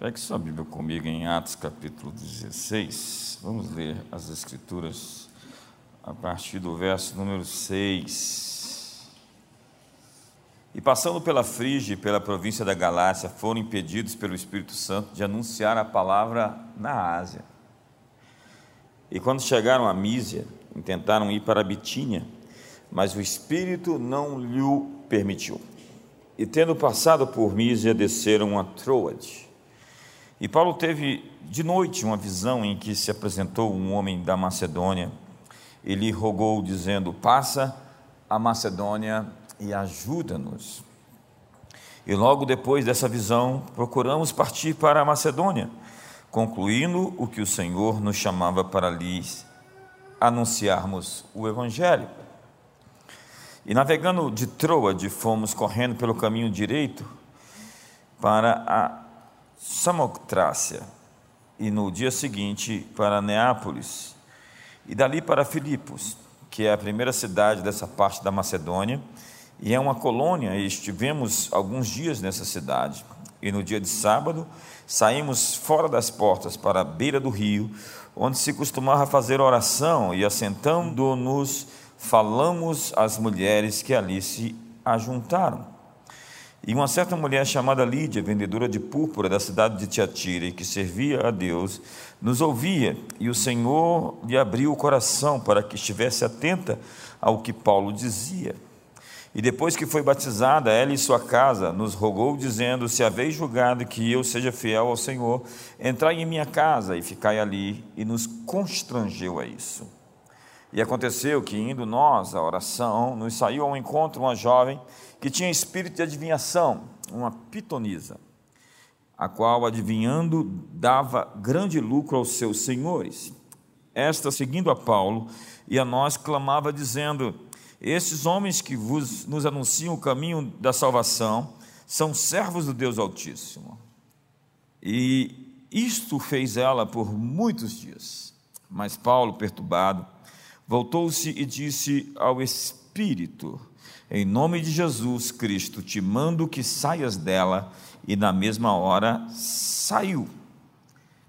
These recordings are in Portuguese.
Pegue sua Bíblia comigo em Atos capítulo 16. Vamos ler as Escrituras a partir do verso número 6. E passando pela Frígia e pela província da Galácia, foram impedidos pelo Espírito Santo de anunciar a palavra na Ásia. E quando chegaram a Mísia, tentaram ir para Bitínia, mas o Espírito não lhe permitiu. E tendo passado por Mísia, desceram a Troade. E Paulo teve de noite uma visão em que se apresentou um homem da Macedônia. Ele rogou, dizendo: Passa a Macedônia e ajuda-nos. E logo depois dessa visão, procuramos partir para a Macedônia, concluindo o que o Senhor nos chamava para lhes anunciarmos o Evangelho. E navegando de Troade, fomos correndo pelo caminho direito para a Samotrácia e no dia seguinte para Neápolis e dali para Filipos, que é a primeira cidade dessa parte da Macedônia e é uma colônia e estivemos alguns dias nessa cidade. E no dia de sábado saímos fora das portas para a beira do rio, onde se costumava fazer oração e assentando-nos falamos às mulheres que ali se ajuntaram. E uma certa mulher chamada Lídia, vendedora de púrpura da cidade de Tiatira, e que servia a Deus, nos ouvia, e o Senhor lhe abriu o coração para que estivesse atenta ao que Paulo dizia. E depois que foi batizada, ela e sua casa nos rogou, dizendo: Se haveis julgado que eu seja fiel ao Senhor, entrai em minha casa e ficai ali, e nos constrangeu a isso. E aconteceu que, indo nós à oração, nos saiu ao encontro uma jovem que tinha espírito de adivinhação, uma pitonisa, a qual, adivinhando, dava grande lucro aos seus senhores. Esta, seguindo a Paulo e a nós, clamava, dizendo: Estes homens que vos, nos anunciam o caminho da salvação são servos do Deus Altíssimo. E isto fez ela por muitos dias. Mas Paulo, perturbado, voltou-se e disse ao Espírito: Em nome de Jesus Cristo, te mando que saias dela. E na mesma hora saiu.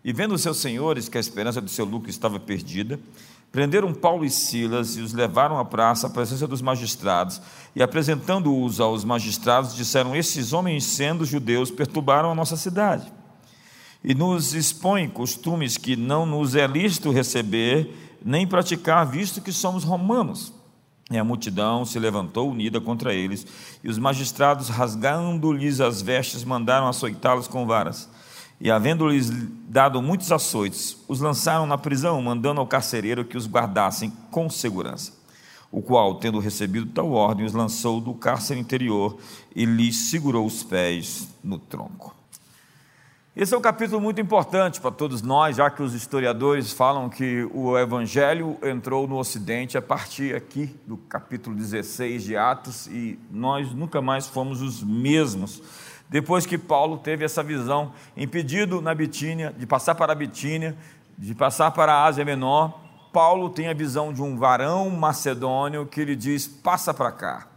E vendo seus senhores que a esperança do seu lucro estava perdida, prenderam Paulo e Silas e os levaram à praça, à presença dos magistrados, e apresentando-os aos magistrados, disseram: Esses homens, sendo judeus, perturbaram a nossa cidade. E nos expõem costumes que não nos é lícito receber nem praticar, visto que somos romanos. E a multidão se levantou unida contra eles, e os magistrados, rasgando-lhes as vestes, mandaram açoitá-los com varas. E, havendo-lhes dado muitos açoites, os lançaram na prisão, mandando ao carcereiro que os guardassem com segurança. O qual, tendo recebido tal ordem, os lançou do cárcere interior e lhes segurou os pés no tronco. Esse é um capítulo muito importante para todos nós, já que os historiadores falam que o Evangelho entrou no Ocidente a partir aqui do capítulo 16 de Atos e nós nunca mais fomos os mesmos. Depois que Paulo teve essa visão, impedido na Bitínia, de passar para a Bitínia, de passar para a Ásia Menor, Paulo tem a visão de um varão macedônio que lhe diz: passa para cá.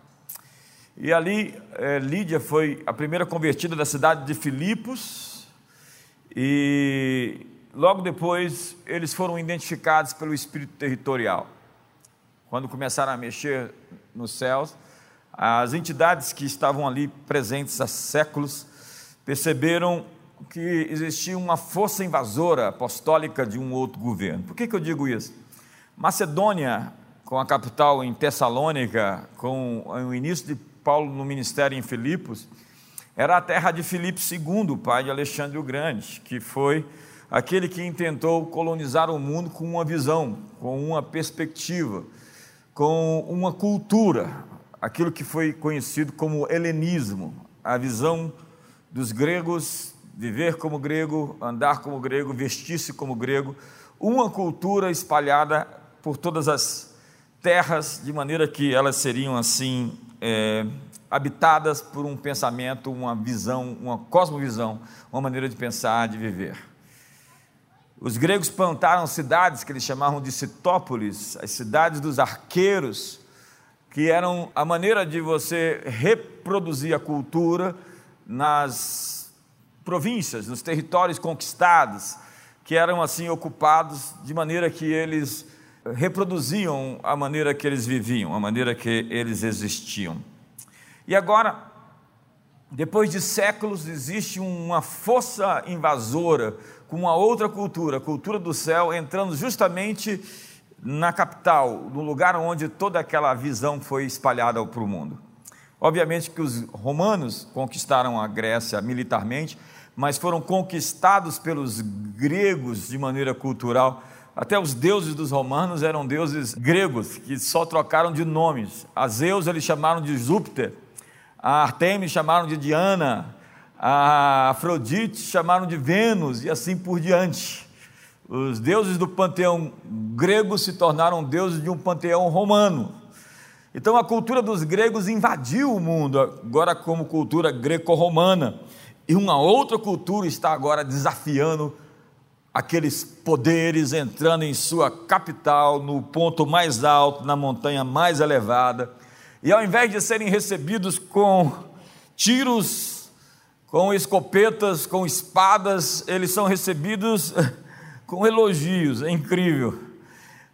E ali, é, Lídia foi a primeira convertida da cidade de Filipos, e logo depois eles foram identificados pelo espírito territorial. Quando começaram a mexer nos céus, as entidades que estavam ali presentes há séculos perceberam que existia uma força invasora apostólica de um outro governo. Por que, que eu digo isso? Macedônia, com a capital em Tessalônica, com o início de Paulo no ministério em Filipos, era a terra de Filipe II, pai de Alexandre o Grande, que foi aquele que intentou colonizar o mundo com uma visão, com uma perspectiva, com uma cultura, aquilo que foi conhecido como helenismo, a visão dos gregos, viver como grego, andar como grego, vestir-se como grego, uma cultura espalhada por todas as terras, de maneira que elas seriam assim é, habitadas por um pensamento, uma visão, uma cosmovisão, uma maneira de pensar, de viver. Os gregos plantaram cidades que eles chamavam de citópolis, as cidades dos arqueiros, que eram a maneira de você reproduzir a cultura nas províncias, nos territórios conquistados, que eram assim ocupados de maneira que eles reproduziam a maneira que eles viviam, a maneira que eles existiam. E agora, depois de séculos, existe uma força invasora com uma outra cultura, a cultura do céu, entrando justamente na capital, no lugar onde toda aquela visão foi espalhada para o mundo. Obviamente que os romanos conquistaram a Grécia militarmente, mas foram conquistados pelos gregos de maneira cultural. Até os deuses dos romanos eram deuses gregos, que só trocaram de nomes. A Zeus eles chamaram de Júpiter, a Artemis chamaram de Diana, a Afrodite chamaram de Vênus e assim por diante. Os deuses do panteão grego se tornaram deuses de um panteão romano. Então a cultura dos gregos invadiu o mundo, agora como cultura greco-romana. E uma outra cultura está agora desafiando aqueles poderes, entrando em sua capital, no ponto mais alto, na montanha mais elevada. E ao invés de serem recebidos com tiros, com escopetas, com espadas, eles são recebidos com elogios. É incrível.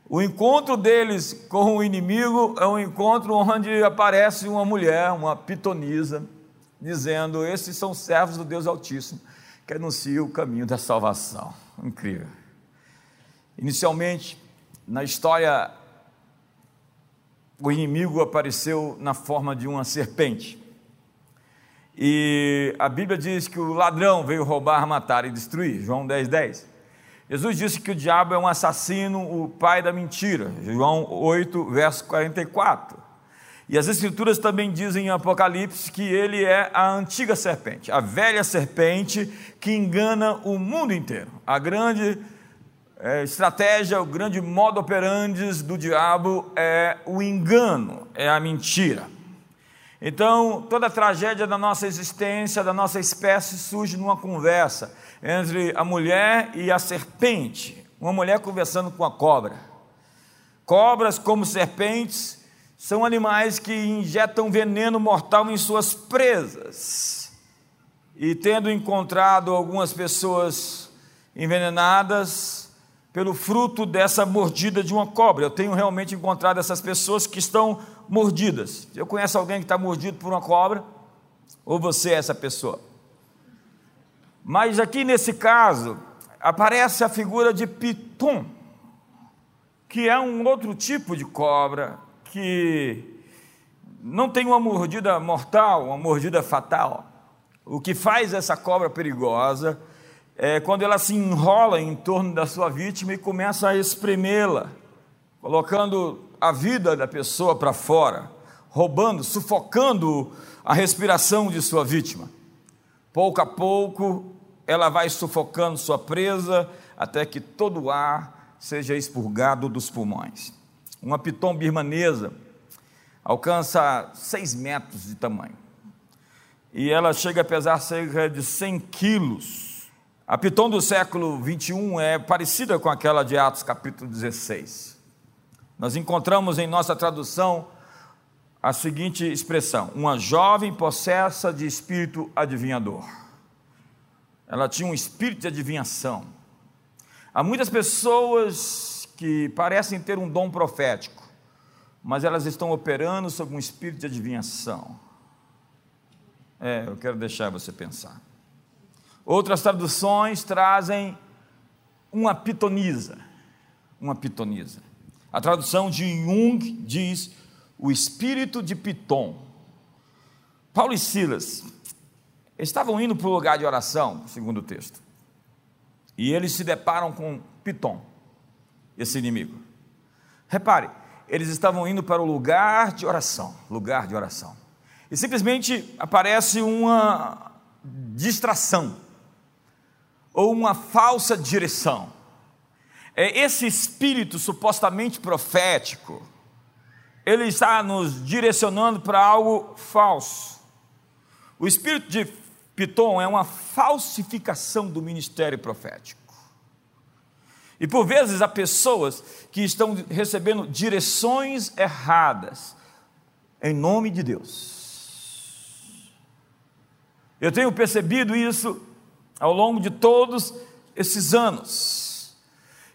O encontro deles com o inimigo é um encontro onde aparece uma mulher, uma pitonisa dizendo: Esses são servos do Deus Altíssimo, que anunciam o caminho da salvação. Incrível. Inicialmente, na história, o inimigo apareceu na forma de uma serpente. E a Bíblia diz que o ladrão veio roubar, matar e destruir. João 10, 10. Jesus disse que o diabo é um assassino, o pai da mentira. João 8, verso 44. E as Escrituras também dizem em Apocalipse que ele é a antiga serpente, a velha serpente que engana o mundo inteiro. A grande é, estratégia, o grande modo operandi do diabo é o engano, é a mentira. Então, toda a tragédia da nossa existência, da nossa espécie, surge numa conversa entre a mulher e a serpente. Uma mulher conversando com a cobra. Cobras, como serpentes, são animais que injetam veneno mortal em suas presas. E tendo encontrado algumas pessoas envenenadas pelo fruto dessa mordida de uma cobra, eu tenho realmente encontrado essas pessoas que estão mordidas. Eu conheço alguém que está mordido por uma cobra, ou você é essa pessoa. Mas aqui nesse caso, aparece a figura de Piton, que é um outro tipo de cobra, que não tem uma mordida mortal, uma mordida fatal. O que faz essa cobra perigosa é quando ela se enrola em torno da sua vítima e começa a espremê-la, colocando a vida da pessoa para fora, roubando, sufocando a respiração de sua vítima. Pouco a pouco, ela vai sufocando sua presa até que todo o ar seja expurgado dos pulmões. Uma piton birmanesa alcança 6 metros de tamanho. E ela chega a pesar cerca de 100 quilos. A piton do século 21 é parecida com aquela de Atos capítulo 16. Nós encontramos em nossa tradução a seguinte expressão: uma jovem possessa de espírito adivinhador. Ela tinha um espírito de adivinhação. Há muitas pessoas que parecem ter um dom profético, mas elas estão operando sob um espírito de adivinhação. É, eu quero deixar você pensar. Outras traduções trazem uma pitonisa, uma pitonisa. A tradução de Jung diz o espírito de Piton. Paulo e Silas estavam indo para o lugar de oração, segundo o texto, e eles se deparam com Piton esse inimigo. Repare, eles estavam indo para o lugar de oração, lugar de oração. E simplesmente aparece uma distração ou uma falsa direção. É esse espírito supostamente profético, ele está nos direcionando para algo falso. O espírito de Piton é uma falsificação do ministério profético. E por vezes há pessoas que estão recebendo direções erradas, em nome de Deus. Eu tenho percebido isso ao longo de todos esses anos.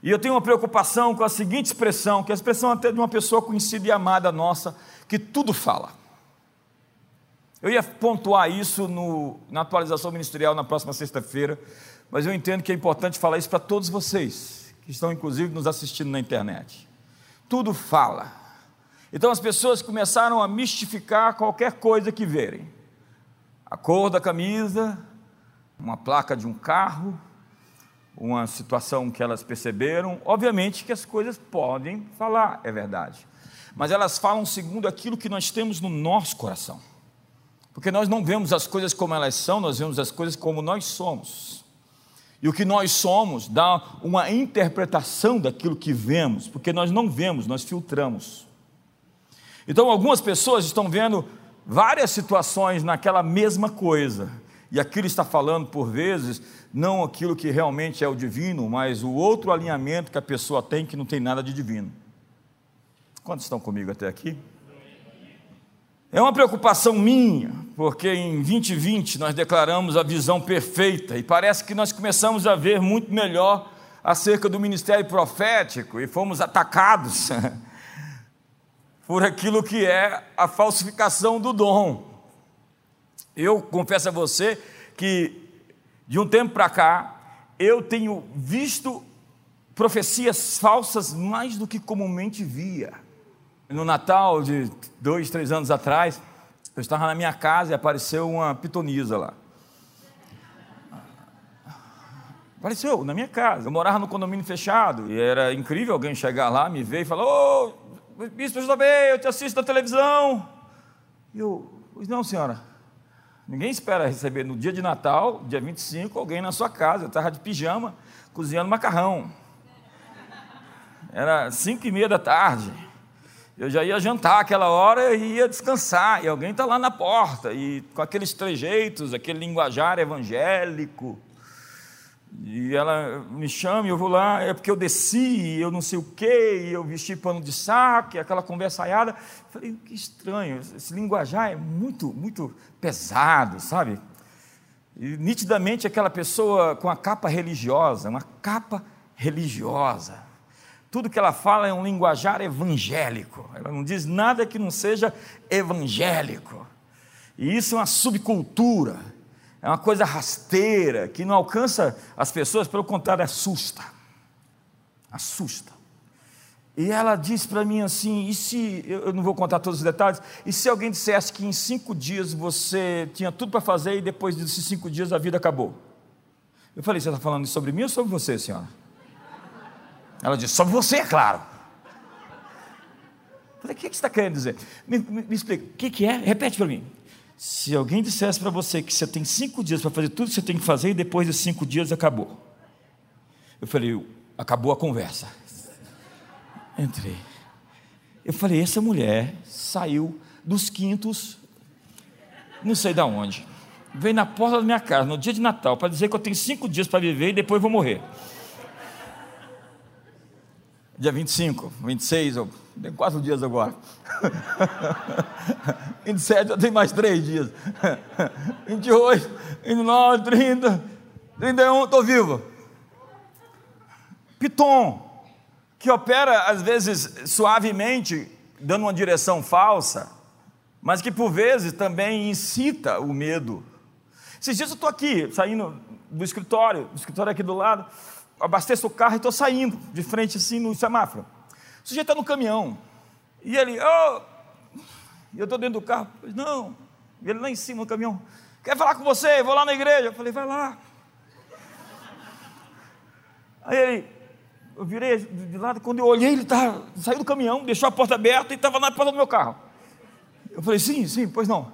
E eu tenho uma preocupação com a seguinte expressão, que é a expressão até de uma pessoa conhecida e amada nossa, que tudo fala. Eu ia pontuar isso no, na atualização ministerial na próxima sexta-feira, mas eu entendo que é importante falar isso para todos vocês, que estão inclusive nos assistindo na internet. Tudo fala. Então as pessoas começaram a mistificar qualquer coisa que verem. A cor da camisa, uma placa de um carro, uma situação que elas perceberam. Obviamente que as coisas podem falar, é verdade. Mas elas falam segundo aquilo que nós temos no nosso coração. Porque nós não vemos as coisas como elas são, nós vemos as coisas como nós somos. E o que nós somos dá uma interpretação daquilo que vemos, porque nós não vemos, nós filtramos. Então, algumas pessoas estão vendo várias situações naquela mesma coisa, e aquilo está falando, por vezes, não aquilo que realmente é o divino, mas o outro alinhamento que a pessoa tem que não tem nada de divino. Quantos estão comigo até aqui? É uma preocupação minha, porque em 2020 nós declaramos a visão perfeita e parece que nós começamos a ver muito melhor acerca do ministério profético e fomos atacados por aquilo que é a falsificação do dom. Eu confesso a você que de um tempo para cá eu tenho visto profecias falsas mais do que comumente via. No Natal de dois, três anos atrás, eu estava na minha casa e apareceu uma pitonisa lá. Apareceu na minha casa. Eu morava no condomínio fechado e era incrível alguém chegar lá, me ver e falar: Ô, oh, bispo, eu bem, eu te assisto na televisão. E eu, não, senhora. Ninguém espera receber no dia de Natal, dia 25, alguém na sua casa. Eu estava de pijama, cozinhando macarrão. Era cinco e meia da tarde. Eu já ia jantar aquela hora e ia descansar, e alguém está lá na porta, e com aqueles trejeitos, aquele linguajar evangélico. E ela me chama, e eu vou lá, é porque eu desci, eu não sei o quê, eu vesti pano de saco, aquela conversa aiada. Falei, que estranho, esse linguajar é muito, muito pesado, sabe? E nitidamente aquela pessoa com a capa religiosa, uma capa religiosa. Tudo que ela fala é um linguajar evangélico. Ela não diz nada que não seja evangélico. E isso é uma subcultura, é uma coisa rasteira, que não alcança as pessoas, pelo contrário, assusta. Assusta. E ela disse para mim assim: e se, eu não vou contar todos os detalhes, e se alguém dissesse que em cinco dias você tinha tudo para fazer e depois desses cinco dias a vida acabou? Eu falei: você está falando sobre mim ou sobre você, senhora? Ela disse: Sobre você, é claro. Eu falei: O que você está querendo dizer? Me, me, me explica, o que, que é? Repete para mim. Se alguém dissesse para você que você tem cinco dias para fazer tudo que você tem que fazer e depois de cinco dias acabou. Eu falei: Acabou a conversa. Entrei. Eu falei: Essa mulher saiu dos quintos, não sei de onde. Veio na porta da minha casa no dia de Natal para dizer que eu tenho cinco dias para viver e depois vou morrer dia 25, 26, eu tenho quatro dias agora. 27, eu tenho mais três dias. 28, 29, 30, 31, estou vivo. Piton, que opera às vezes suavemente, dando uma direção falsa, mas que por vezes também incita o medo. Esses dias eu estou aqui, saindo do escritório, do escritório aqui do lado, abasteço o carro e estou saindo de frente assim no semáforo. O sujeito está no caminhão. E ele, oh, eu estou dentro do carro. Pois não. E ele lá em cima no caminhão. Quer falar com você? Vou lá na igreja. Eu falei, vai lá. Aí ele, eu virei de lado, quando eu olhei, ele tá, saiu do caminhão, deixou a porta aberta e estava na porta do meu carro. Eu falei, sim, sim, pois não.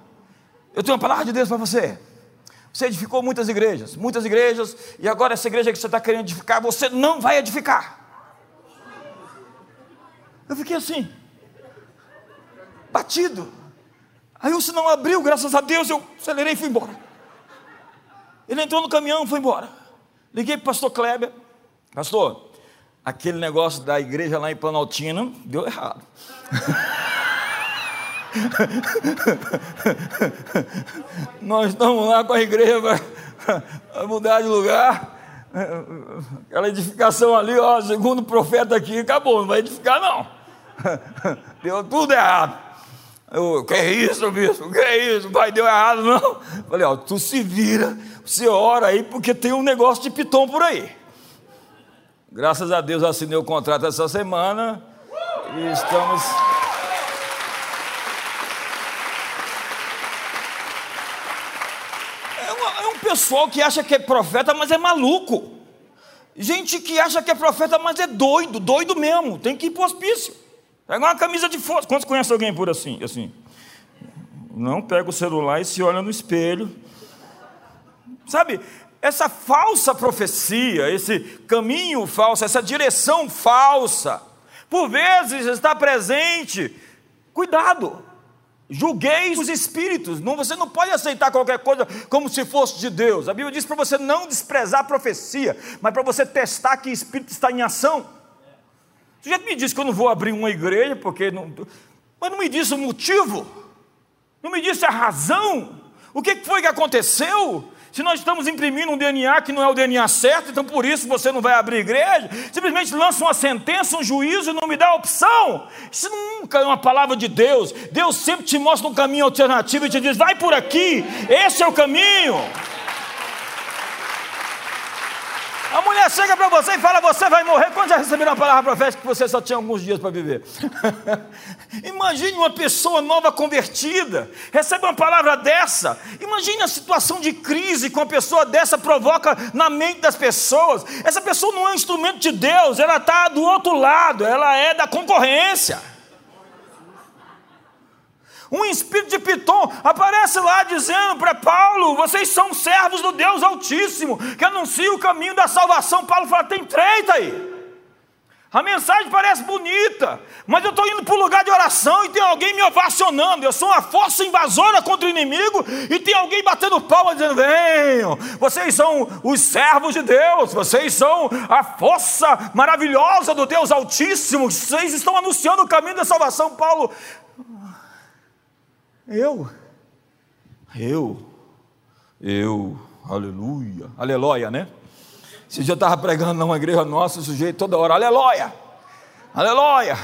Eu tenho uma palavra de Deus para você. Você edificou muitas igrejas, muitas igrejas, e agora essa igreja que você está querendo edificar, você não vai edificar. Eu fiquei assim, batido. Aí o sinal abriu, graças a Deus, eu acelerei e fui embora. Ele entrou no caminhão e foi embora. Liguei para o pastor Kleber. Pastor, aquele negócio da igreja lá em Planaltina deu errado. Nós estamos lá com a igreja vai mudar de lugar. Aquela edificação ali, ó, segundo o profeta aqui, acabou, não vai edificar não. Deu tudo errado. Eu, que é isso, bispo? Que é isso? Vai, deu errado, não? Falei, ó, tu se vira, você ora aí, porque tem um negócio de piton por aí. Graças a Deus assinei o contrato essa semana e estamos. É, é um pessoal que acha que é profeta, mas é maluco. Gente que acha que é profeta, mas é doido, doido mesmo, tem que ir para o hospício. Pega uma camisa de força. Quantos conhecem alguém por assim? assim? Não pega o celular e se olha no espelho. Sabe, essa falsa profecia, esse caminho falso, essa direção falsa, por vezes está presente. Cuidado, julgueis os espíritos. Não, você não pode aceitar qualquer coisa como se fosse de Deus. A Bíblia diz para você não desprezar a profecia, mas para você testar que espírito está em ação. Você já me disse que eu não vou abrir uma igreja, porque não. Mas não me disse o motivo, não me disse a razão. O que foi que aconteceu? Se nós estamos imprimindo um DNA que não é o DNA certo, então por isso você não vai abrir igreja, simplesmente lança uma sentença, um juízo e não me dá opção. Isso nunca é uma palavra de Deus. Deus sempre te mostra um caminho alternativo e te diz: vai por aqui, esse é o caminho. A mulher chega para você e fala: Você vai morrer. Quando já receberam a palavra profética que você só tinha alguns dias para viver? Imagine uma pessoa nova convertida, recebe uma palavra dessa. Imagine a situação de crise que uma pessoa dessa provoca na mente das pessoas. Essa pessoa não é um instrumento de Deus, ela está do outro lado, ela é da concorrência. Um espírito de Piton aparece lá dizendo para Paulo: vocês são servos do Deus Altíssimo, que anuncia o caminho da salvação. Paulo fala: tem treta aí. A mensagem parece bonita, mas eu estou indo para o lugar de oração e tem alguém me ovacionando. Eu sou uma força invasora contra o inimigo e tem alguém batendo palma dizendo: venham, vocês são os servos de Deus, vocês são a força maravilhosa do Deus Altíssimo, vocês estão anunciando o caminho da salvação. Paulo, eu, eu, eu, aleluia, aleluia, né? Esse dia eu estava pregando numa igreja nossa, o sujeito toda hora, aleluia, aleluia.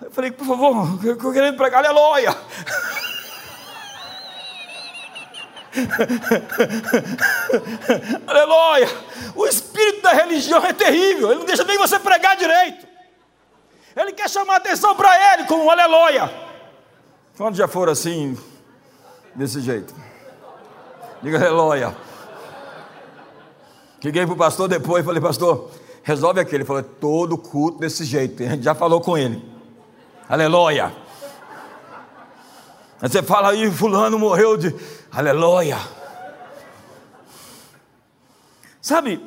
Eu falei, por favor, eu estou querendo pregar, aleluia. aleluia. O espírito da religião é terrível, ele não deixa nem você pregar direito. Ele quer chamar atenção para ele com um aleluia. Quantos já foram assim, desse jeito? Diga aleluia. Liguei para o pastor depois falei, pastor, resolve aquele. Ele falou, todo culto desse jeito. A gente já falou com ele. Aleluia. Aí você fala aí, fulano morreu de. Aleluia. Sabe,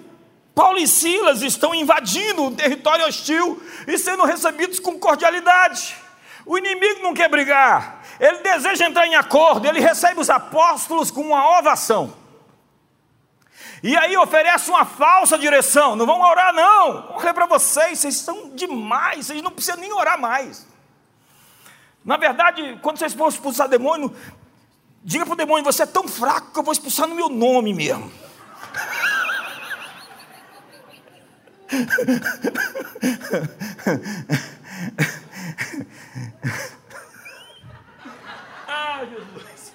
Paulo e Silas estão invadindo um território hostil e sendo recebidos com cordialidade. O inimigo não quer brigar ele deseja entrar em acordo, ele recebe os apóstolos com uma ovação. E aí oferece uma falsa direção. Não vão orar, não. Olha para vocês, vocês são demais, vocês não precisam nem orar mais. Na verdade, quando vocês for expulsar demônio, diga para o demônio: você é tão fraco que eu vou expulsar no meu nome mesmo. Jesus.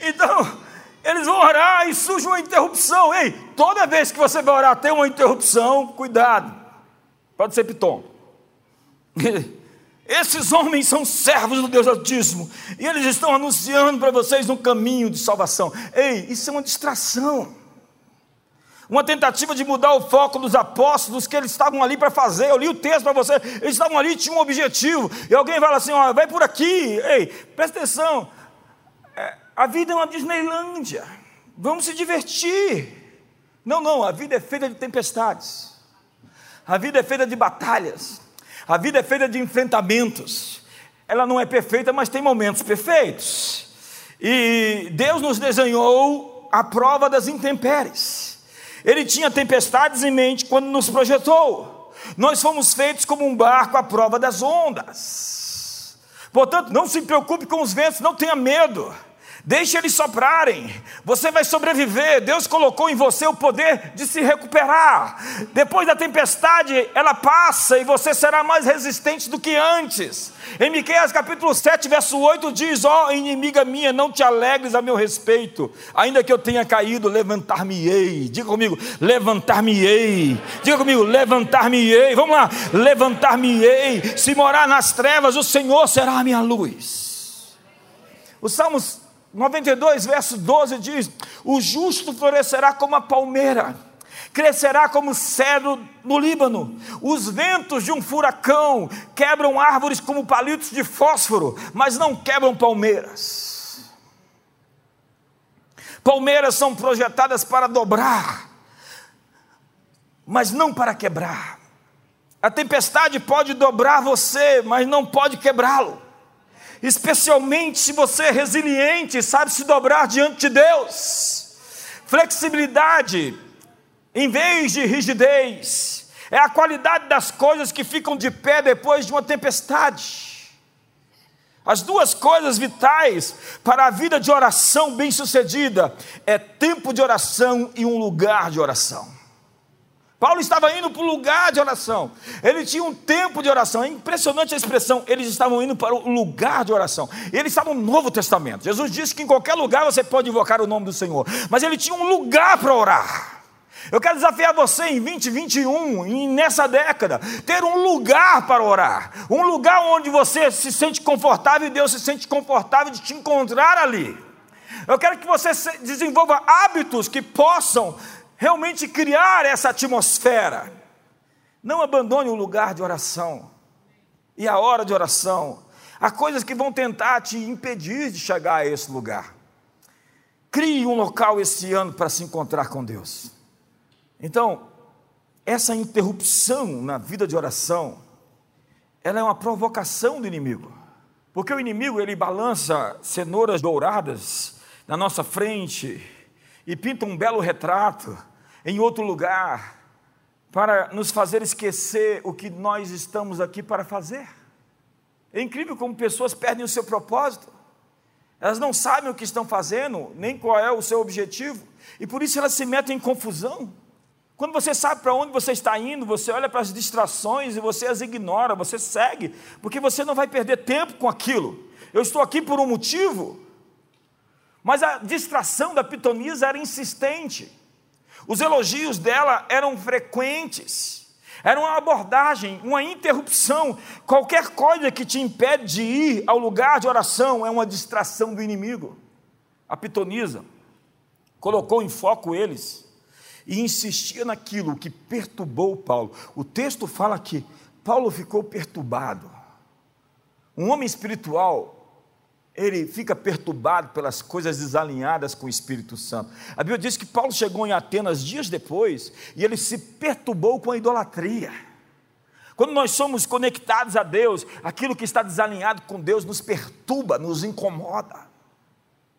Então, eles vão orar e surge uma interrupção. Ei, toda vez que você vai orar, tem uma interrupção, cuidado. Pode ser piton. Esses homens são servos do Deus Altíssimo e eles estão anunciando para vocês um caminho de salvação. Ei, isso é uma distração uma tentativa de mudar o foco dos apóstolos que eles estavam ali para fazer. Eu li o texto para você, eles estavam ali, tinham um objetivo. E alguém fala assim: vai por aqui, ei, presta atenção. É, a vida é uma Disneylândia, vamos se divertir. Não, não, a vida é feita de tempestades, a vida é feita de batalhas, a vida é feita de enfrentamentos. Ela não é perfeita, mas tem momentos perfeitos. E Deus nos desenhou a prova das intempéries. Ele tinha tempestades em mente quando nos projetou. Nós fomos feitos como um barco à prova das ondas. Portanto, não se preocupe com os ventos, não tenha medo. Deixe eles soprarem. Você vai sobreviver. Deus colocou em você o poder de se recuperar. Depois da tempestade, ela passa e você será mais resistente do que antes. Em Miqueias capítulo 7, verso 8 diz: Ó oh, inimiga minha, não te alegres a meu respeito, ainda que eu tenha caído, levantar-me-ei. Diga comigo, levantar-me-ei. Diga comigo, levantar-me-ei. Vamos lá, levantar-me-ei. Se morar nas trevas, o Senhor será a minha luz. Os Salmos 92, verso 12 diz: O justo florescerá como a palmeira, crescerá como cedro no Líbano. Os ventos de um furacão quebram árvores como palitos de fósforo, mas não quebram palmeiras. Palmeiras são projetadas para dobrar, mas não para quebrar. A tempestade pode dobrar você, mas não pode quebrá-lo especialmente se você é resiliente, sabe se dobrar diante de Deus. Flexibilidade, em vez de rigidez, é a qualidade das coisas que ficam de pé depois de uma tempestade. As duas coisas vitais para a vida de oração bem-sucedida é tempo de oração e um lugar de oração. Paulo estava indo para o lugar de oração. Ele tinha um tempo de oração. É impressionante a expressão. Eles estavam indo para o lugar de oração. Eles estavam no Novo Testamento. Jesus disse que em qualquer lugar você pode invocar o nome do Senhor. Mas ele tinha um lugar para orar. Eu quero desafiar você em 2021, e nessa década, ter um lugar para orar. Um lugar onde você se sente confortável e Deus se sente confortável de te encontrar ali. Eu quero que você desenvolva hábitos que possam realmente criar essa atmosfera. Não abandone o lugar de oração e a hora de oração. Há coisas que vão tentar te impedir de chegar a esse lugar. Crie um local esse ano para se encontrar com Deus. Então, essa interrupção na vida de oração, ela é uma provocação do inimigo. Porque o inimigo, ele balança cenouras douradas na nossa frente, e pinta um belo retrato em outro lugar para nos fazer esquecer o que nós estamos aqui para fazer. É incrível como pessoas perdem o seu propósito. Elas não sabem o que estão fazendo, nem qual é o seu objetivo, e por isso elas se metem em confusão. Quando você sabe para onde você está indo, você olha para as distrações e você as ignora, você segue, porque você não vai perder tempo com aquilo. Eu estou aqui por um motivo, mas a distração da pitonisa era insistente. Os elogios dela eram frequentes. Era uma abordagem, uma interrupção. Qualquer coisa que te impede de ir ao lugar de oração é uma distração do inimigo. A pitonisa colocou em foco eles e insistia naquilo que perturbou Paulo. O texto fala que Paulo ficou perturbado. Um homem espiritual ele fica perturbado pelas coisas desalinhadas com o Espírito Santo. A Bíblia diz que Paulo chegou em Atenas dias depois e ele se perturbou com a idolatria. Quando nós somos conectados a Deus, aquilo que está desalinhado com Deus nos perturba, nos incomoda.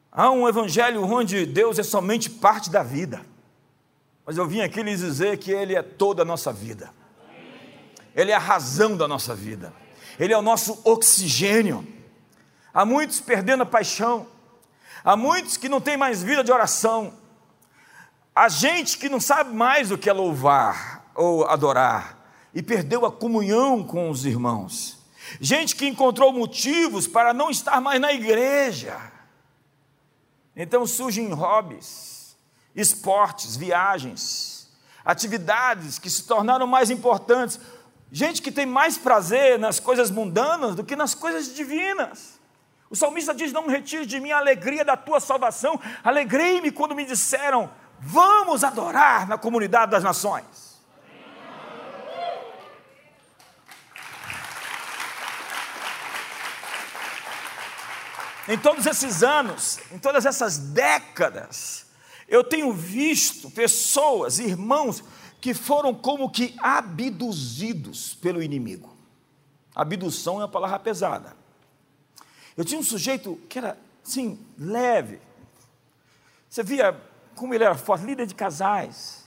Há um evangelho onde Deus é somente parte da vida, mas eu vim aqui lhes dizer que Ele é toda a nossa vida, Ele é a razão da nossa vida, Ele é o nosso oxigênio. Há muitos perdendo a paixão. Há muitos que não têm mais vida de oração. Há gente que não sabe mais o que é louvar ou adorar e perdeu a comunhão com os irmãos. Gente que encontrou motivos para não estar mais na igreja. Então surgem hobbies, esportes, viagens, atividades que se tornaram mais importantes. Gente que tem mais prazer nas coisas mundanas do que nas coisas divinas. O salmista diz: Não retire de mim a alegria da tua salvação. Alegrei-me quando me disseram: Vamos adorar na comunidade das nações. Em todos esses anos, em todas essas décadas, eu tenho visto pessoas, irmãos, que foram como que abduzidos pelo inimigo. Abdução é uma palavra pesada. Eu tinha um sujeito que era, assim, leve. Você via como ele era forte, líder de casais.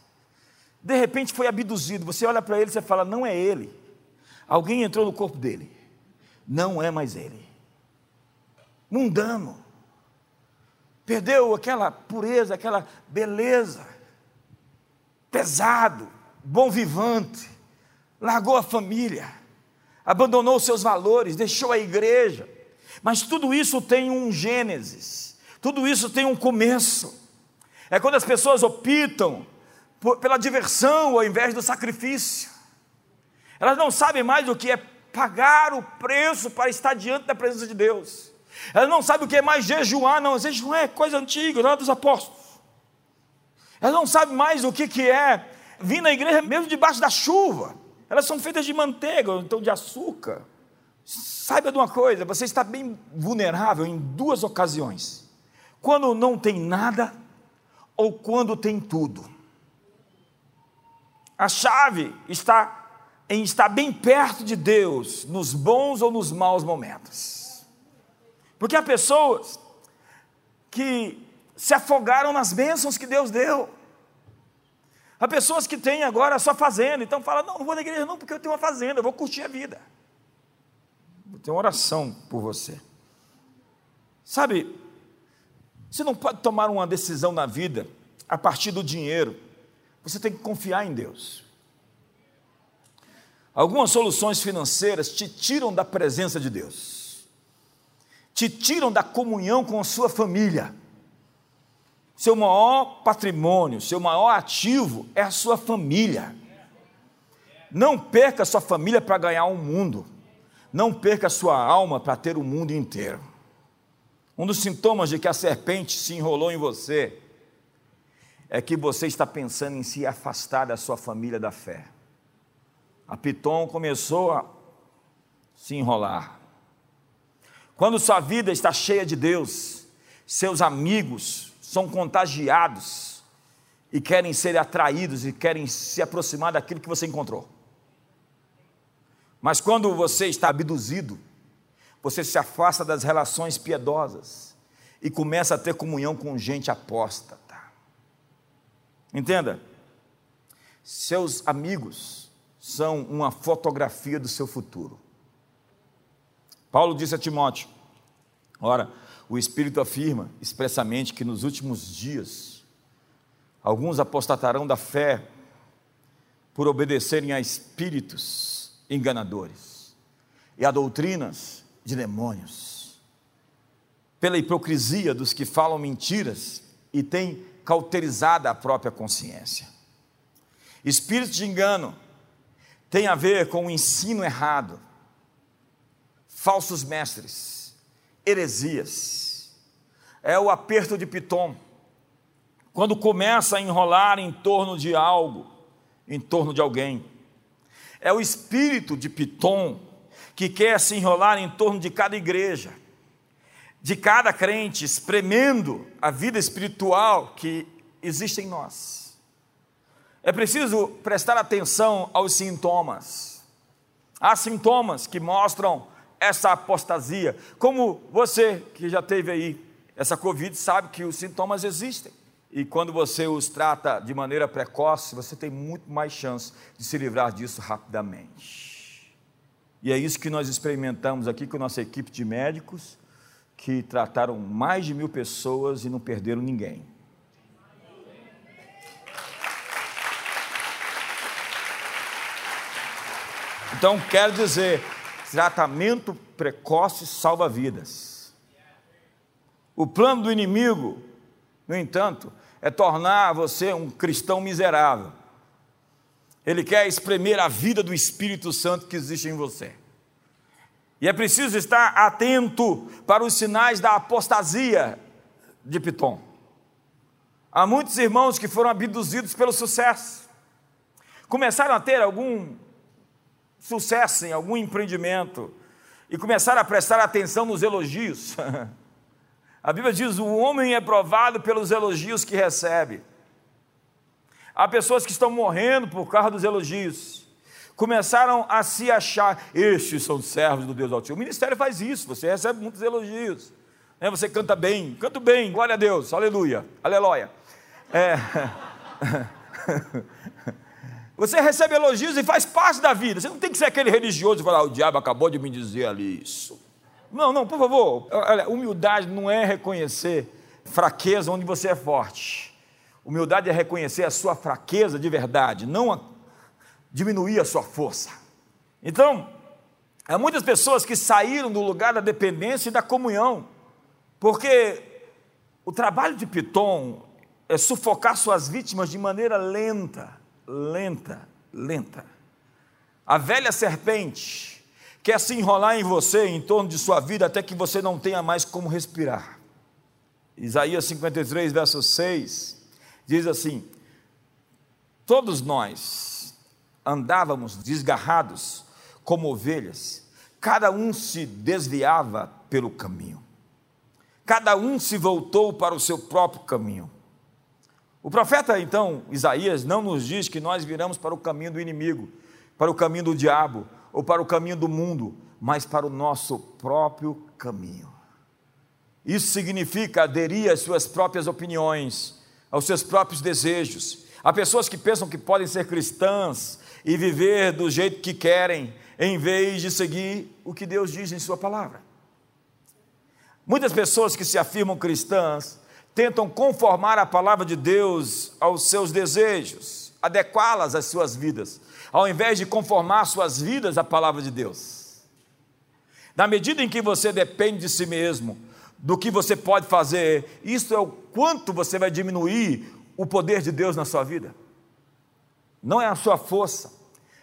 De repente foi abduzido. Você olha para ele e fala: não é ele. Alguém entrou no corpo dele. Não é mais ele. Mundano. perdeu aquela pureza, aquela beleza, pesado, bom vivante, largou a família, abandonou seus valores, deixou a igreja. Mas tudo isso tem um gênesis, tudo isso tem um começo. É quando as pessoas optam por, pela diversão ao invés do sacrifício. Elas não sabem mais o que é pagar o preço para estar diante da presença de Deus. Elas não sabem o que é mais jejuar, não. Jejuar é coisa antiga, lá dos apóstolos. Elas não sabem mais o que, que é vir na igreja mesmo debaixo da chuva. Elas são feitas de manteiga, então de açúcar. Saiba de uma coisa, você está bem vulnerável em duas ocasiões. Quando não tem nada ou quando tem tudo. A chave está em estar bem perto de Deus, nos bons ou nos maus momentos. Porque há pessoas que se afogaram nas bênçãos que Deus deu. Há pessoas que têm agora a sua fazenda, então fala: não, não vou na igreja não, porque eu tenho uma fazenda, eu vou curtir a vida. Ter uma oração por você. Sabe, você não pode tomar uma decisão na vida a partir do dinheiro. Você tem que confiar em Deus. Algumas soluções financeiras te tiram da presença de Deus, te tiram da comunhão com a sua família. Seu maior patrimônio, seu maior ativo é a sua família. Não perca a sua família para ganhar o um mundo. Não perca sua alma para ter o mundo inteiro. Um dos sintomas de que a serpente se enrolou em você é que você está pensando em se afastar da sua família da fé. A Piton começou a se enrolar. Quando sua vida está cheia de Deus, seus amigos são contagiados e querem ser atraídos e querem se aproximar daquilo que você encontrou. Mas quando você está abduzido, você se afasta das relações piedosas e começa a ter comunhão com gente apóstata. Entenda, seus amigos são uma fotografia do seu futuro. Paulo disse a Timóteo: Ora, o Espírito afirma expressamente que nos últimos dias alguns apostatarão da fé por obedecerem a espíritos enganadores e a doutrinas de demônios, pela hipocrisia dos que falam mentiras e têm cauterizada a própria consciência. Espírito de engano tem a ver com o ensino errado, falsos mestres, heresias. É o aperto de Pitom. Quando começa a enrolar em torno de algo, em torno de alguém. É o espírito de Pitom que quer se enrolar em torno de cada igreja, de cada crente, espremendo a vida espiritual que existe em nós. É preciso prestar atenção aos sintomas. Há sintomas que mostram essa apostasia. Como você que já teve aí essa Covid sabe que os sintomas existem. E quando você os trata de maneira precoce, você tem muito mais chance de se livrar disso rapidamente. E é isso que nós experimentamos aqui com a nossa equipe de médicos, que trataram mais de mil pessoas e não perderam ninguém. Então, quero dizer, tratamento precoce salva vidas. O plano do inimigo, no entanto, é tornar você um cristão miserável. Ele quer espremer a vida do Espírito Santo que existe em você. E é preciso estar atento para os sinais da apostasia de Pitom. Há muitos irmãos que foram abduzidos pelo sucesso. Começaram a ter algum sucesso em algum empreendimento e começaram a prestar atenção nos elogios. A Bíblia diz: o homem é provado pelos elogios que recebe. Há pessoas que estão morrendo por causa dos elogios. Começaram a se achar, estes são servos do Deus Altíssimo. O ministério faz isso, você recebe muitos elogios. Né? Você canta bem, canto bem, glória a Deus, aleluia, aleluia. É. Você recebe elogios e faz parte da vida. Você não tem que ser aquele religioso e falar, ah, o diabo acabou de me dizer ali isso. Não, não, por favor. Olha, humildade não é reconhecer fraqueza onde você é forte. Humildade é reconhecer a sua fraqueza de verdade, não a diminuir a sua força. Então, há muitas pessoas que saíram do lugar da dependência e da comunhão, porque o trabalho de Piton é sufocar suas vítimas de maneira lenta, lenta, lenta. A velha serpente quer se enrolar em você, em torno de sua vida, até que você não tenha mais como respirar. Isaías 53, verso 6, diz assim: Todos nós andávamos desgarrados como ovelhas, cada um se desviava pelo caminho, cada um se voltou para o seu próprio caminho. O profeta, então, Isaías, não nos diz que nós viramos para o caminho do inimigo, para o caminho do diabo ou para o caminho do mundo, mas para o nosso próprio caminho. Isso significa aderir às suas próprias opiniões, aos seus próprios desejos. Há pessoas que pensam que podem ser cristãs e viver do jeito que querem, em vez de seguir o que Deus diz em Sua palavra. Muitas pessoas que se afirmam cristãs tentam conformar a palavra de Deus aos seus desejos, adequá-las às suas vidas, ao invés de conformar suas vidas à palavra de Deus. Na medida em que você depende de si mesmo, do que você pode fazer, isso é o quanto você vai diminuir o poder de Deus na sua vida. Não é a sua força,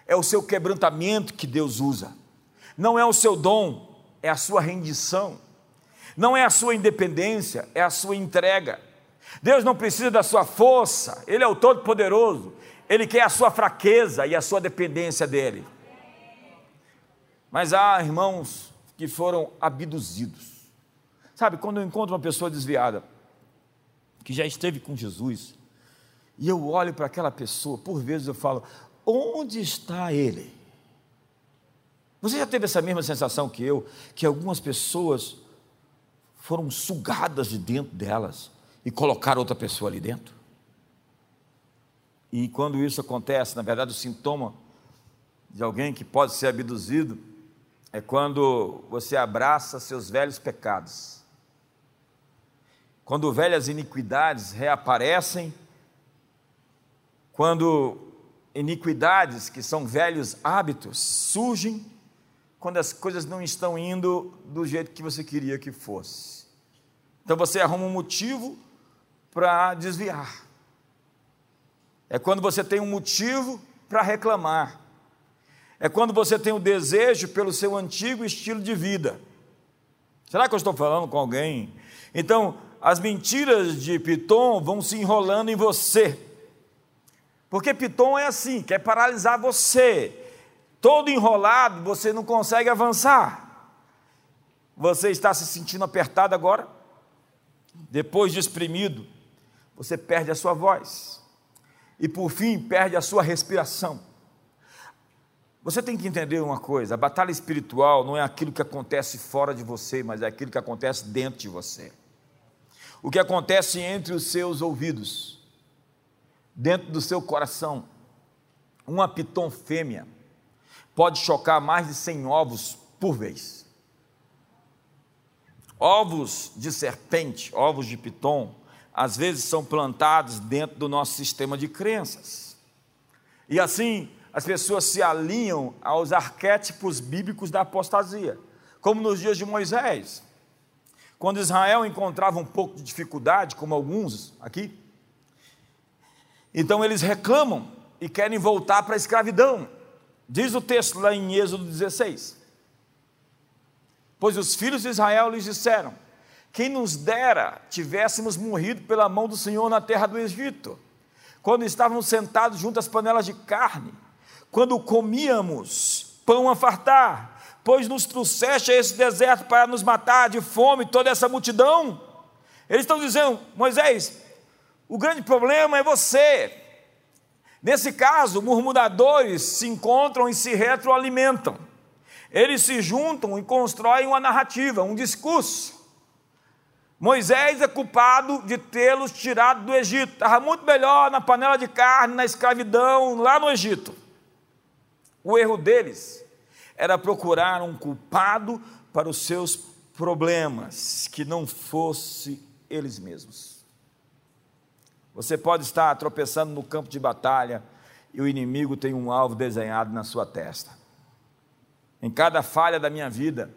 é o seu quebrantamento que Deus usa. Não é o seu dom, é a sua rendição. Não é a sua independência, é a sua entrega. Deus não precisa da sua força, Ele é o Todo-Poderoso. Ele quer a sua fraqueza e a sua dependência dele. Mas há irmãos que foram abduzidos. Sabe, quando eu encontro uma pessoa desviada, que já esteve com Jesus, e eu olho para aquela pessoa, por vezes eu falo: onde está ele? Você já teve essa mesma sensação que eu, que algumas pessoas foram sugadas de dentro delas e colocaram outra pessoa ali dentro? E quando isso acontece, na verdade, o sintoma de alguém que pode ser abduzido é quando você abraça seus velhos pecados. Quando velhas iniquidades reaparecem, quando iniquidades, que são velhos hábitos, surgem, quando as coisas não estão indo do jeito que você queria que fosse. Então você arruma um motivo para desviar. É quando você tem um motivo para reclamar. É quando você tem o um desejo pelo seu antigo estilo de vida. Será que eu estou falando com alguém? Então, as mentiras de Piton vão se enrolando em você. Porque Piton é assim, quer paralisar você. Todo enrolado, você não consegue avançar. Você está se sentindo apertado agora? Depois de exprimido, você perde a sua voz e por fim perde a sua respiração. Você tem que entender uma coisa: a batalha espiritual não é aquilo que acontece fora de você, mas é aquilo que acontece dentro de você. O que acontece entre os seus ouvidos, dentro do seu coração. Uma piton fêmea pode chocar mais de 100 ovos por vez. Ovos de serpente, ovos de piton, às vezes são plantados dentro do nosso sistema de crenças. E assim, as pessoas se alinham aos arquétipos bíblicos da apostasia, como nos dias de Moisés. Quando Israel encontrava um pouco de dificuldade, como alguns aqui, então eles reclamam e querem voltar para a escravidão. Diz o texto lá em Êxodo 16: Pois os filhos de Israel lhes disseram: quem nos dera tivéssemos morrido pela mão do Senhor na terra do Egito, quando estávamos sentados junto às panelas de carne, quando comíamos pão a fartar, pois nos trouxeste a esse deserto para nos matar de fome toda essa multidão. Eles estão dizendo, Moisés, o grande problema é você. Nesse caso, murmuradores se encontram e se retroalimentam. Eles se juntam e constroem uma narrativa, um discurso. Moisés é culpado de tê-los tirado do Egito. Estava muito melhor na panela de carne, na escravidão, lá no Egito. O erro deles era procurar um culpado para os seus problemas, que não fosse eles mesmos. Você pode estar tropeçando no campo de batalha e o inimigo tem um alvo desenhado na sua testa. Em cada falha da minha vida,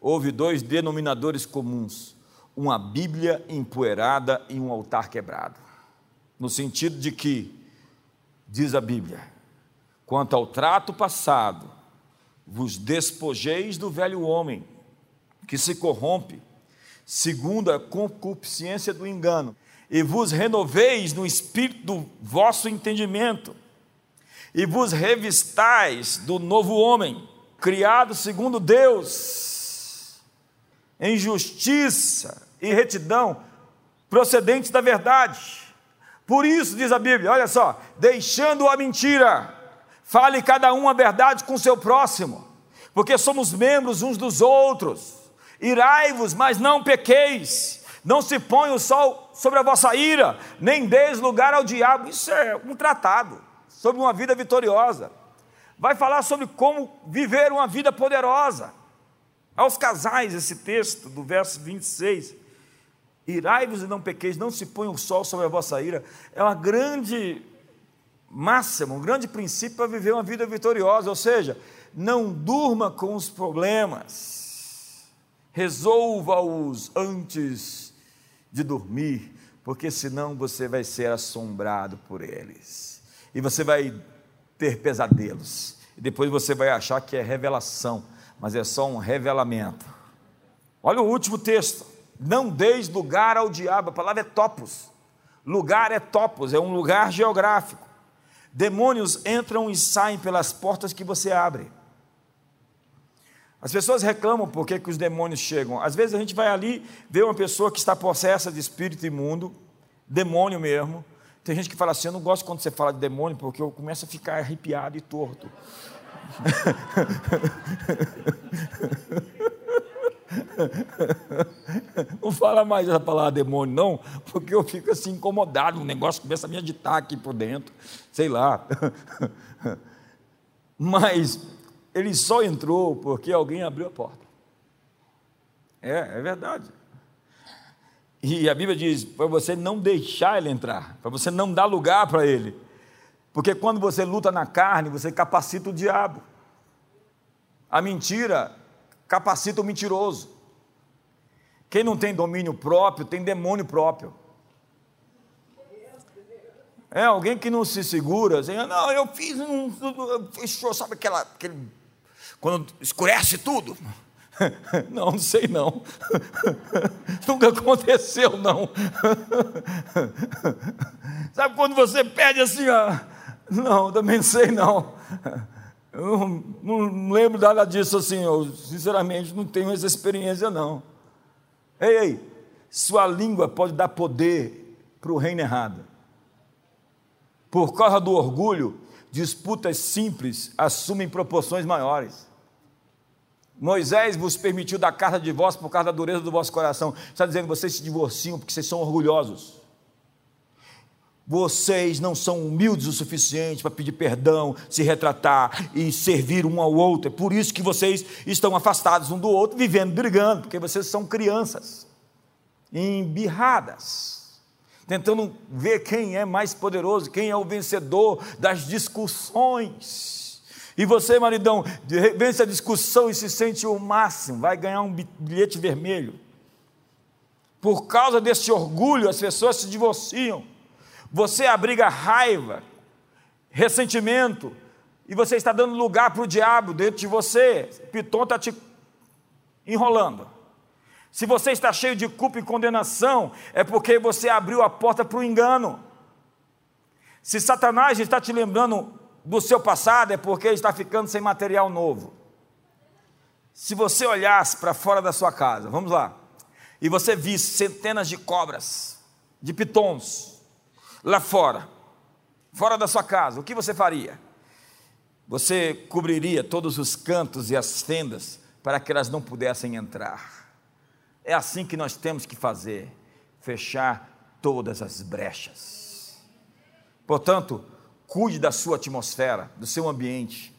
houve dois denominadores comuns: uma Bíblia empoeirada e um altar quebrado. No sentido de que, diz a Bíblia, quanto ao trato passado, vos despojeis do velho homem, que se corrompe, segundo a concupiscência do engano, e vos renoveis no espírito do vosso entendimento, e vos revistais do novo homem, criado segundo Deus, em justiça e retidão, procedentes da verdade. Por isso, diz a Bíblia, olha só, deixando a mentira, fale cada um a verdade com seu próximo, porque somos membros uns dos outros. Irai-vos, mas não pequeis, não se põe o sol sobre a vossa ira, nem deis lugar ao diabo. Isso é um tratado sobre uma vida vitoriosa. Vai falar sobre como viver uma vida poderosa. Aos casais, esse texto do verso 26. Irai-vos e não pequeis, não se põe o sol sobre a vossa ira. É uma grande máxima, um grande princípio para viver uma vida vitoriosa. Ou seja, não durma com os problemas, resolva-os antes de dormir, porque senão você vai ser assombrado por eles. E você vai ter pesadelos. E depois você vai achar que é revelação, mas é só um revelamento. Olha o último texto. Não deis lugar ao diabo, a palavra é topos. Lugar é topos, é um lugar geográfico. Demônios entram e saem pelas portas que você abre. As pessoas reclamam por que os demônios chegam. Às vezes a gente vai ali, vê uma pessoa que está possessa de espírito imundo, demônio mesmo. Tem gente que fala assim: Eu não gosto quando você fala de demônio, porque eu começo a ficar arrepiado e torto. Não fala mais essa palavra demônio, não, porque eu fico assim incomodado, o negócio começa a me agitar aqui por dentro, sei lá. Mas ele só entrou porque alguém abriu a porta. É, é verdade. E a Bíblia diz para você não deixar ele entrar, para você não dar lugar para ele. Porque quando você luta na carne, você capacita o diabo. A mentira capacita o mentiroso. Quem não tem domínio próprio, tem demônio próprio. É alguém que não se segura, assim, não, eu fiz um. Fechou, sabe aquela. Aquele, quando escurece tudo? Não, não sei não. Nunca aconteceu, não. Sabe quando você pede assim, ó? Não, também não sei não. Eu não, lembro nada disso assim, eu sinceramente não tenho essa experiência não. Ei, ei, sua língua pode dar poder para o reino errado. Por causa do orgulho, disputas simples assumem proporções maiores. Moisés vos permitiu dar carta de voz por causa da dureza do vosso coração. Está dizendo, vocês se divorciam porque vocês são orgulhosos. Vocês não são humildes o suficiente para pedir perdão, se retratar e servir um ao outro. É por isso que vocês estão afastados um do outro, vivendo brigando, porque vocês são crianças, embirradas, tentando ver quem é mais poderoso, quem é o vencedor das discussões. E você, maridão, vence a discussão e se sente o máximo, vai ganhar um bilhete vermelho. Por causa desse orgulho, as pessoas se divorciam você abriga raiva, ressentimento, e você está dando lugar para o diabo dentro de você. Piton está te enrolando. Se você está cheio de culpa e condenação, é porque você abriu a porta para o engano. Se Satanás está te lembrando do seu passado, é porque ele está ficando sem material novo. Se você olhasse para fora da sua casa, vamos lá, e você visse centenas de cobras, de pitons, lá fora, fora da sua casa, o que você faria? Você cobriria todos os cantos e as fendas para que elas não pudessem entrar. É assim que nós temos que fazer, fechar todas as brechas. Portanto, cuide da sua atmosfera, do seu ambiente.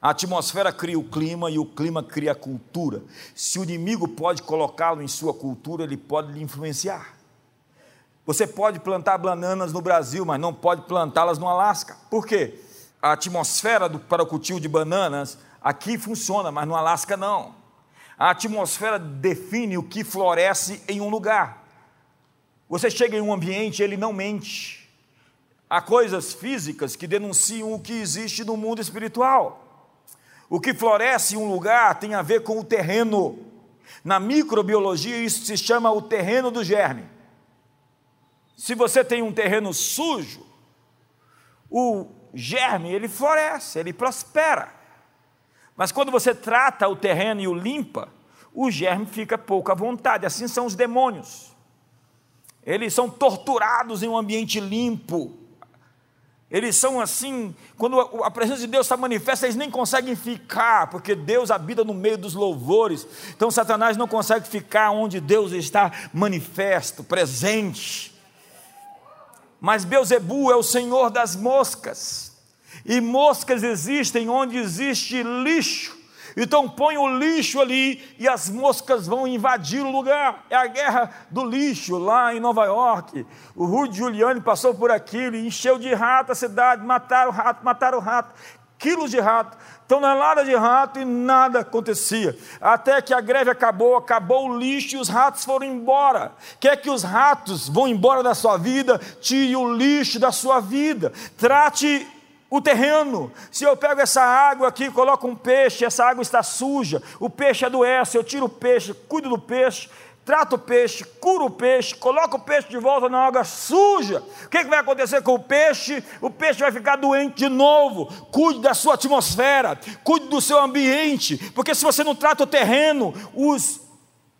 A atmosfera cria o clima e o clima cria a cultura. Se o inimigo pode colocá-lo em sua cultura, ele pode lhe influenciar. Você pode plantar bananas no Brasil, mas não pode plantá-las no Alasca. Por quê? A atmosfera do, para o cultivo de bananas aqui funciona, mas no Alasca não. A atmosfera define o que floresce em um lugar. Você chega em um ambiente, ele não mente. Há coisas físicas que denunciam o que existe no mundo espiritual. O que floresce em um lugar tem a ver com o terreno. Na microbiologia, isso se chama o terreno do germe. Se você tem um terreno sujo, o germe ele floresce, ele prospera. Mas quando você trata o terreno e o limpa, o germe fica pouco à vontade. Assim são os demônios. Eles são torturados em um ambiente limpo. Eles são assim, quando a presença de Deus está manifesta, eles nem conseguem ficar, porque Deus habita no meio dos louvores. Então Satanás não consegue ficar onde Deus está manifesto, presente. Mas Beuzebu é o senhor das moscas. E moscas existem onde existe lixo. Então põe o lixo ali e as moscas vão invadir o lugar. É a guerra do lixo lá em Nova York. O Rudy Giuliani passou por aquilo e encheu de rato a cidade, mataram o rato, mataram o rato, quilos de rato, toneladas de rato e nada acontecia. Até que a greve acabou, acabou o lixo e os ratos foram embora. Quer que os ratos vão embora da sua vida? Tire o lixo da sua vida. Trate o terreno. Se eu pego essa água aqui, coloco um peixe, essa água está suja, o peixe adoece, eu tiro o peixe, cuido do peixe, trato o peixe, curo o peixe, coloco o peixe de volta na água suja. O que, que vai acontecer com o peixe? O peixe vai ficar doente de novo. Cuide da sua atmosfera, cuide do seu ambiente, porque se você não trata o terreno, os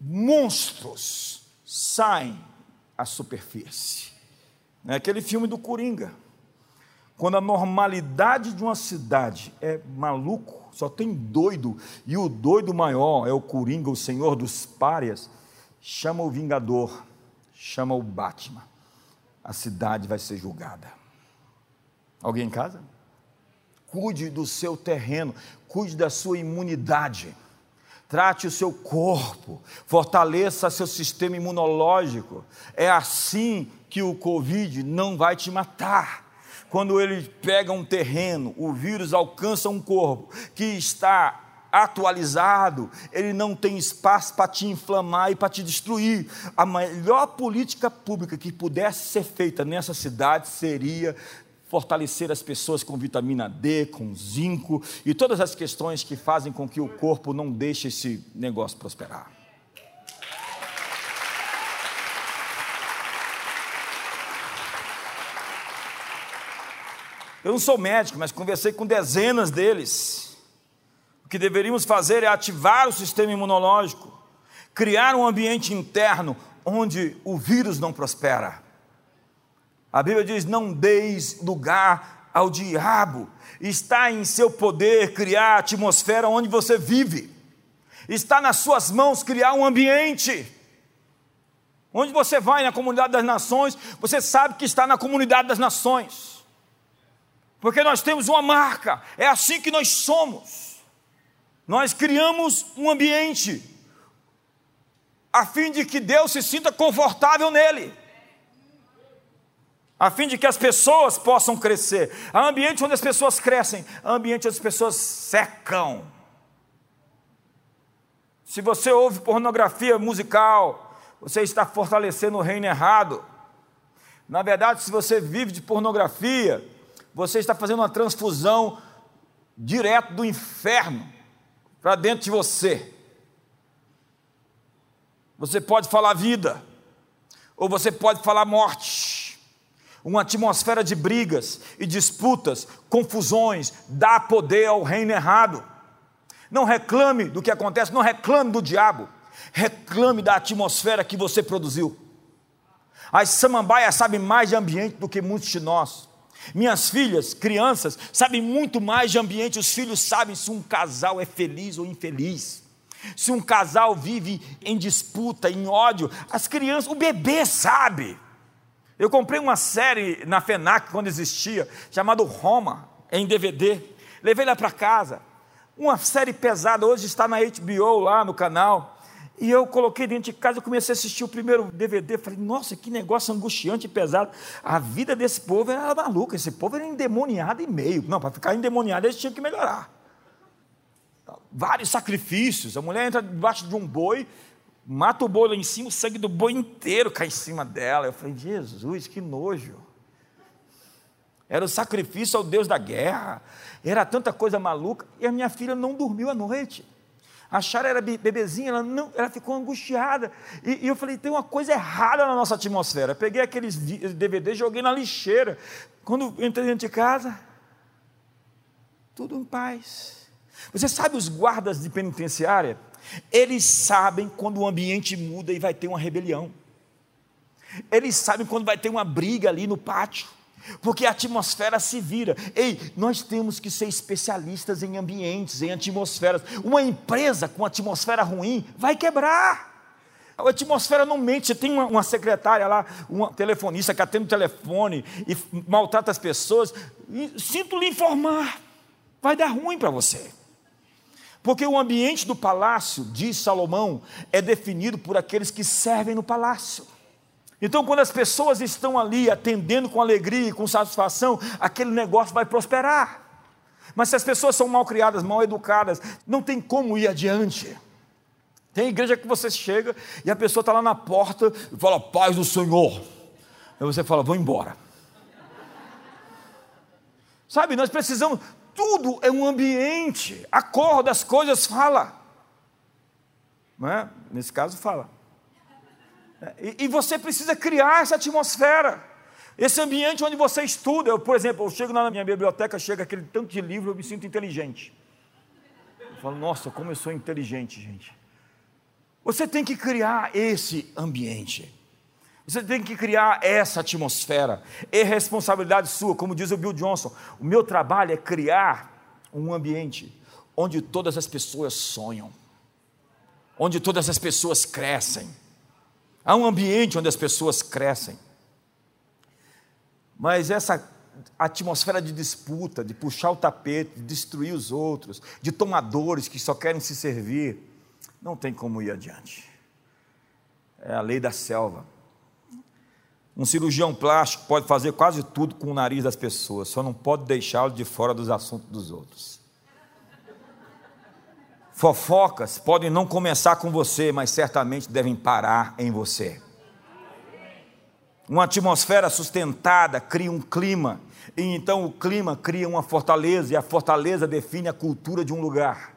monstros saem à superfície. É aquele filme do Coringa. Quando a normalidade de uma cidade é maluco, só tem doido, e o doido maior é o Coringa, o senhor dos párias, chama o Vingador, chama o Batman. A cidade vai ser julgada. Alguém em casa? Cuide do seu terreno, cuide da sua imunidade. Trate o seu corpo, fortaleça seu sistema imunológico. É assim que o Covid não vai te matar quando ele pega um terreno, o vírus alcança um corpo que está atualizado, ele não tem espaço para te inflamar e para te destruir. A melhor política pública que pudesse ser feita nessa cidade seria fortalecer as pessoas com vitamina D, com zinco e todas as questões que fazem com que o corpo não deixe esse negócio prosperar. Eu não sou médico, mas conversei com dezenas deles. O que deveríamos fazer é ativar o sistema imunológico, criar um ambiente interno onde o vírus não prospera. A Bíblia diz: não deis lugar ao diabo. Está em seu poder criar a atmosfera onde você vive. Está nas suas mãos criar um ambiente. Onde você vai na comunidade das nações, você sabe que está na comunidade das nações porque nós temos uma marca, é assim que nós somos. Nós criamos um ambiente a fim de que Deus se sinta confortável nele, a fim de que as pessoas possam crescer. Há ambiente onde as pessoas crescem, há ambiente onde as pessoas secam. Se você ouve pornografia musical, você está fortalecendo o reino errado. Na verdade, se você vive de pornografia, você está fazendo uma transfusão direto do inferno para dentro de você. Você pode falar vida, ou você pode falar morte. Uma atmosfera de brigas e disputas, confusões, dá poder ao reino errado. Não reclame do que acontece, não reclame do diabo, reclame da atmosfera que você produziu. As samambaias sabem mais de ambiente do que muitos de nós. Minhas filhas, crianças, sabem muito mais de ambiente. Os filhos sabem se um casal é feliz ou infeliz. Se um casal vive em disputa, em ódio, as crianças, o bebê sabe. Eu comprei uma série na FENAC quando existia, chamado Roma, em DVD. Levei lá para casa. uma série pesada, hoje está na HBO lá no canal. E eu coloquei dentro de casa, comecei a assistir o primeiro DVD, falei, nossa, que negócio angustiante e pesado. A vida desse povo era maluca, esse povo era endemoniado e meio. Não, para ficar endemoniado eles tinham que melhorar. Vários sacrifícios, a mulher entra debaixo de um boi, mata o boi lá em cima, o sangue do boi inteiro cai em cima dela. Eu falei, Jesus, que nojo. Era o sacrifício ao Deus da guerra, era tanta coisa maluca, e a minha filha não dormiu à noite. A Chara era bebezinha, ela, não, ela ficou angustiada. E, e, eu falei: tem uma coisa errada na nossa atmosfera. Peguei aqueles DVDs, joguei na lixeira. Quando entrei dentro de casa, tudo em paz. Você sabe os guardas de penitenciária? Eles sabem quando o ambiente muda e vai ter uma rebelião. Eles sabem quando vai ter uma briga ali no pátio porque a atmosfera se vira. Ei, nós temos que ser especialistas em ambientes, em atmosferas. Uma empresa com atmosfera ruim vai quebrar. A atmosfera não mente. Você tem uma, uma secretária lá, uma telefonista que atende o telefone e maltrata as pessoas. Sinto lhe informar, vai dar ruim para você. Porque o ambiente do palácio, diz Salomão, é definido por aqueles que servem no palácio. Então, quando as pessoas estão ali atendendo com alegria e com satisfação, aquele negócio vai prosperar. Mas se as pessoas são mal criadas, mal educadas, não tem como ir adiante. Tem igreja que você chega e a pessoa está lá na porta e fala, paz do Senhor. Aí você fala, vou embora. Sabe, nós precisamos, tudo é um ambiente. Acorda, as coisas fala. É? Nesse caso, fala. E, e você precisa criar essa atmosfera. Esse ambiente onde você estuda, eu, por exemplo, eu chego na minha biblioteca, chega aquele tanto de livro, eu me sinto inteligente. Eu falo, nossa, como eu sou inteligente, gente. Você tem que criar esse ambiente. Você tem que criar essa atmosfera. É responsabilidade sua, como diz o Bill Johnson. O meu trabalho é criar um ambiente onde todas as pessoas sonham, onde todas as pessoas crescem Há um ambiente onde as pessoas crescem. Mas essa atmosfera de disputa, de puxar o tapete, de destruir os outros, de tomadores que só querem se servir, não tem como ir adiante. É a lei da selva. Um cirurgião plástico pode fazer quase tudo com o nariz das pessoas, só não pode deixá-lo de fora dos assuntos dos outros. Fofocas podem não começar com você, mas certamente devem parar em você. Uma atmosfera sustentada cria um clima, e então o clima cria uma fortaleza, e a fortaleza define a cultura de um lugar.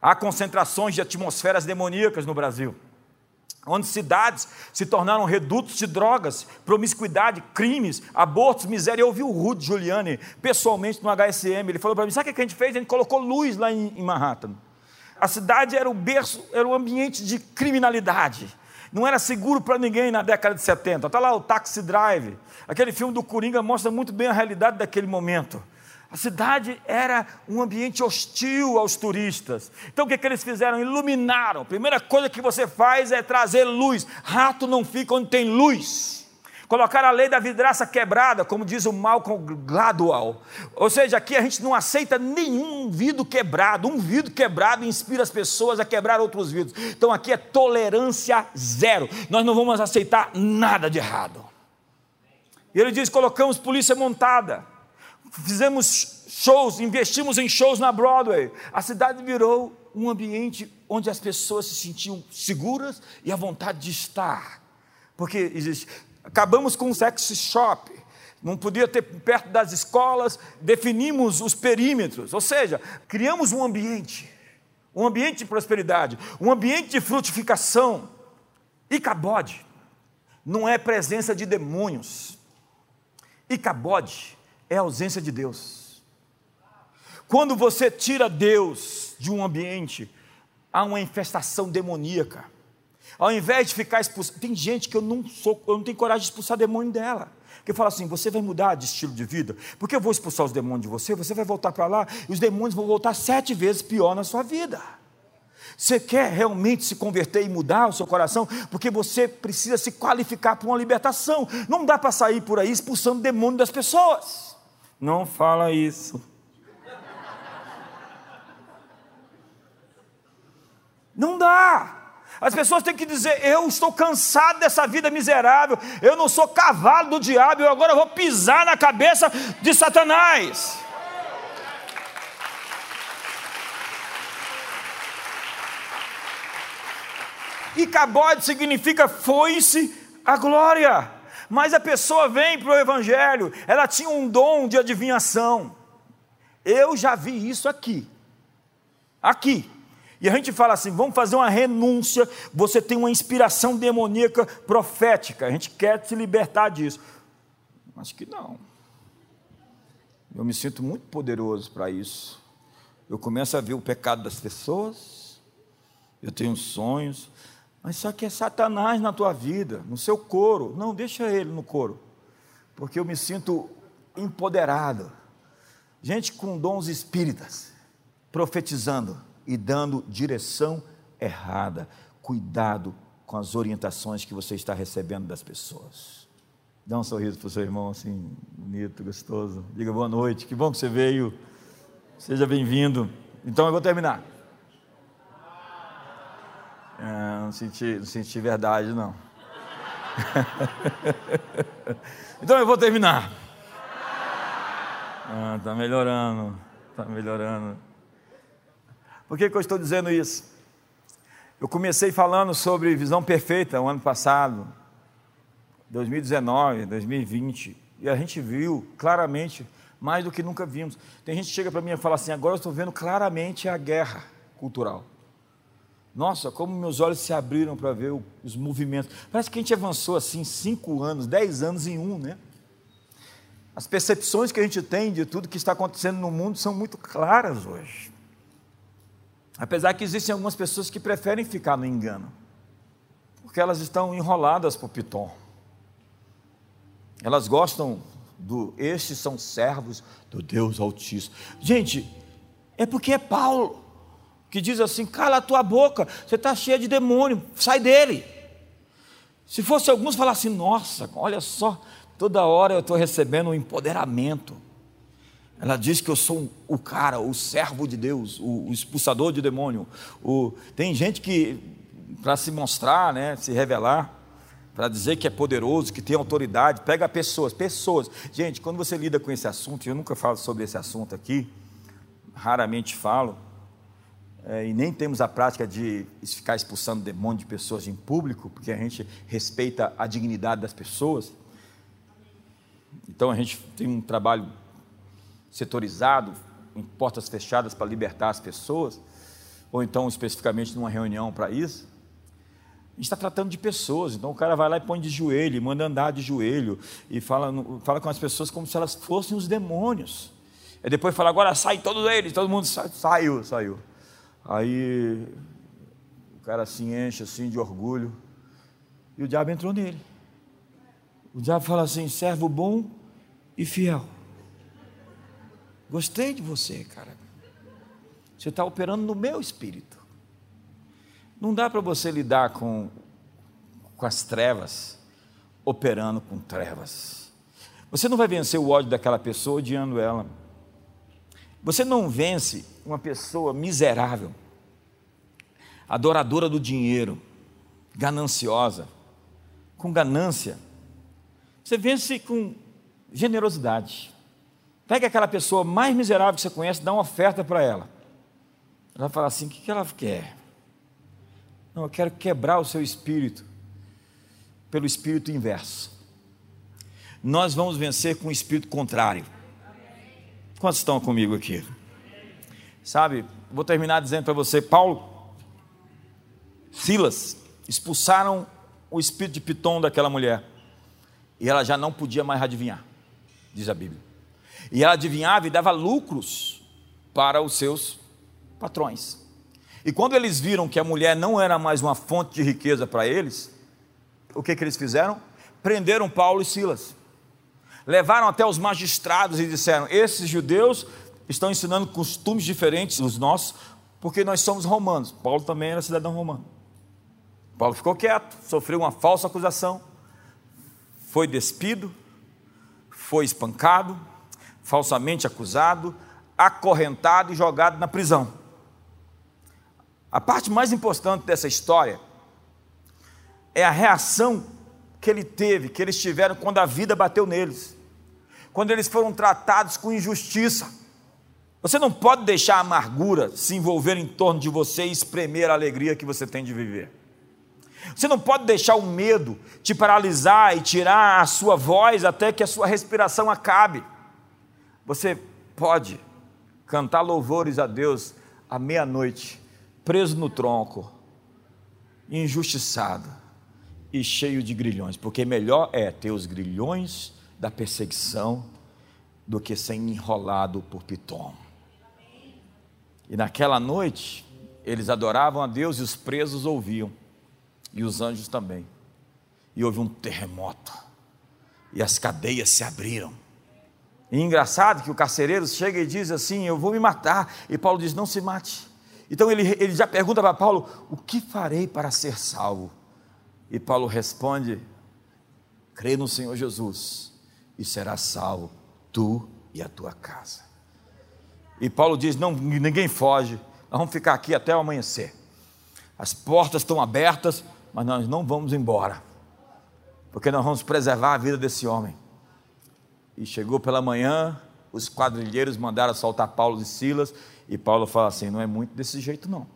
Há concentrações de atmosferas demoníacas no Brasil, onde cidades se tornaram redutos de drogas, promiscuidade, crimes, abortos, miséria. Eu ouvi o Rudy Giuliani pessoalmente no HSM, ele falou para mim: sabe o que a gente fez? A gente colocou luz lá em Manhattan. A cidade era o berço, era o ambiente de criminalidade. Não era seguro para ninguém na década de 70. Está lá o Taxi Drive. Aquele filme do Coringa mostra muito bem a realidade daquele momento. A cidade era um ambiente hostil aos turistas. Então o que, que eles fizeram? Iluminaram. A primeira coisa que você faz é trazer luz. Rato não fica onde tem luz. Colocar a lei da vidraça quebrada, como diz o Malcolm Gladwell. Ou seja, aqui a gente não aceita nenhum vidro quebrado. Um vidro quebrado inspira as pessoas a quebrar outros vidros. Então aqui é tolerância zero. Nós não vamos aceitar nada de errado. E ele diz: colocamos polícia montada, fizemos shows, investimos em shows na Broadway. A cidade virou um ambiente onde as pessoas se sentiam seguras e à vontade de estar. Porque existe Acabamos com o sex shop. Não podia ter perto das escolas, definimos os perímetros, ou seja, criamos um ambiente, um ambiente de prosperidade, um ambiente de frutificação. E cabode não é presença de demônios. E cabode é ausência de Deus. Quando você tira Deus de um ambiente, há uma infestação demoníaca. Ao invés de ficar expulsando, tem gente que eu não sou, eu não tenho coragem de expulsar demônio dela. Que fala assim: você vai mudar de estilo de vida, porque eu vou expulsar os demônios de você, você vai voltar para lá e os demônios vão voltar sete vezes pior na sua vida. Você quer realmente se converter e mudar o seu coração? Porque você precisa se qualificar para uma libertação. Não dá para sair por aí expulsando demônio das pessoas. Não fala isso. Não dá. As pessoas têm que dizer: eu estou cansado dessa vida miserável, eu não sou cavalo do diabo, eu agora vou pisar na cabeça de Satanás. E cabode significa foi-se a glória. Mas a pessoa vem para o Evangelho, ela tinha um dom de adivinhação. Eu já vi isso aqui. Aqui. E a gente fala assim: vamos fazer uma renúncia. Você tem uma inspiração demoníaca profética. A gente quer se libertar disso. Acho que não. Eu me sinto muito poderoso para isso. Eu começo a ver o pecado das pessoas. Eu tenho sonhos. Mas só que é Satanás na tua vida, no seu coro. Não, deixa ele no coro. Porque eu me sinto empoderado. Gente com dons espíritas, profetizando e dando direção errada. Cuidado com as orientações que você está recebendo das pessoas. Dá um sorriso para o seu irmão assim, bonito, gostoso. Diga boa noite, que bom que você veio. Seja bem-vindo. Então eu vou terminar. É, não, senti, não senti verdade, não. então eu vou terminar. Ah, tá melhorando, tá melhorando. Por que, que eu estou dizendo isso? Eu comecei falando sobre visão perfeita o ano passado, 2019, 2020, e a gente viu claramente mais do que nunca vimos. Tem gente que chega para mim e fala assim: agora eu estou vendo claramente a guerra cultural. Nossa, como meus olhos se abriram para ver os movimentos. Parece que a gente avançou assim cinco anos, dez anos em um, né? As percepções que a gente tem de tudo que está acontecendo no mundo são muito claras hoje. Apesar que existem algumas pessoas que preferem ficar no engano, porque elas estão enroladas por Piton. Elas gostam do estes são servos do Deus Altíssimo. Gente, é porque é Paulo que diz assim: cala a tua boca, você está cheia de demônio, sai dele. Se fosse alguns falar assim, nossa, olha só, toda hora eu estou recebendo um empoderamento. Ela diz que eu sou o cara, o servo de Deus, o, expulsador de demônio. O, tem gente que, para se mostrar, né, se revelar, para dizer que é poderoso, que tem autoridade, pega pessoas, pessoas. Gente, quando você lida com esse assunto, eu nunca falo sobre esse assunto aqui, raramente falo, é, e nem temos a prática de ficar expulsando demônio de pessoas em público, porque a gente respeita a dignidade das pessoas. Então a gente tem um trabalho setorizado, em portas fechadas para libertar as pessoas, ou então especificamente numa reunião para isso. A gente está tratando de pessoas, então o cara vai lá e põe de joelho, manda andar de joelho, e fala, fala com as pessoas como se elas fossem os demônios. E depois fala, agora sai todos eles, todo mundo sa saiu, saiu. Aí o cara se enche assim de orgulho, e o diabo entrou nele. O diabo fala assim: servo bom e fiel. Gostei de você, cara. Você está operando no meu espírito. Não dá para você lidar com, com as trevas, operando com trevas. Você não vai vencer o ódio daquela pessoa odiando ela. Você não vence uma pessoa miserável, adoradora do dinheiro, gananciosa, com ganância. Você vence com generosidade. Pega aquela pessoa mais miserável que você conhece, dá uma oferta para ela. Ela fala assim: o que ela quer? Não, eu quero quebrar o seu espírito pelo espírito inverso. Nós vamos vencer com o espírito contrário. Quantos estão comigo aqui? Sabe, vou terminar dizendo para você: Paulo, Silas expulsaram o espírito de Piton daquela mulher e ela já não podia mais adivinhar, diz a Bíblia. E ela adivinhava e dava lucros para os seus patrões. E quando eles viram que a mulher não era mais uma fonte de riqueza para eles, o que, que eles fizeram? Prenderam Paulo e Silas. Levaram até os magistrados e disseram: Esses judeus estão ensinando costumes diferentes dos nossos, porque nós somos romanos. Paulo também era cidadão romano. Paulo ficou quieto, sofreu uma falsa acusação, foi despido, foi espancado, falsamente acusado, acorrentado e jogado na prisão. A parte mais importante dessa história é a reação que ele teve, que eles tiveram quando a vida bateu neles, quando eles foram tratados com injustiça. Você não pode deixar a amargura se envolver em torno de você e espremer a alegria que você tem de viver. Você não pode deixar o medo te paralisar e tirar a sua voz até que a sua respiração acabe. Você pode cantar louvores a Deus à meia-noite, preso no tronco, injustiçado e cheio de grilhões, porque melhor é ter os grilhões da perseguição do que ser enrolado por Pitom. E naquela noite, eles adoravam a Deus e os presos ouviam, e os anjos também. E houve um terremoto, e as cadeias se abriram. E engraçado que o carcereiro chega e diz assim: Eu vou me matar. E Paulo diz: Não se mate. Então ele, ele já pergunta para Paulo: O que farei para ser salvo? E Paulo responde: Crê no Senhor Jesus e serás salvo, tu e a tua casa. E Paulo diz: Não, ninguém foge, nós vamos ficar aqui até o amanhecer. As portas estão abertas, mas nós não vamos embora, porque nós vamos preservar a vida desse homem. E chegou pela manhã, os quadrilheiros mandaram soltar Paulo e Silas, e Paulo fala assim: Não é muito desse jeito, não.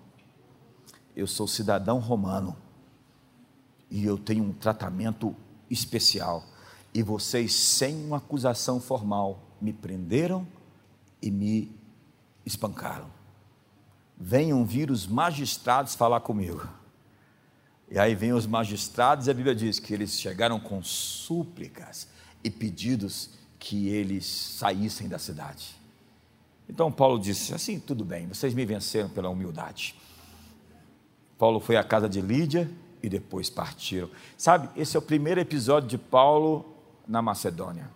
Eu sou cidadão romano e eu tenho um tratamento especial. E vocês, sem uma acusação formal, me prenderam e me espancaram. Venham vir os magistrados falar comigo. E aí vem os magistrados, e a Bíblia diz que eles chegaram com súplicas e pedidos que eles saíssem da cidade. Então Paulo disse: assim, tudo bem, vocês me venceram pela humildade. Paulo foi à casa de Lídia, e depois partiram. Sabe, esse é o primeiro episódio de Paulo na Macedônia.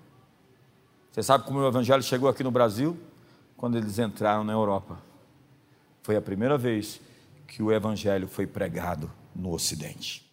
Você sabe como o evangelho chegou aqui no Brasil? Quando eles entraram na Europa. Foi a primeira vez que o evangelho foi pregado no Ocidente.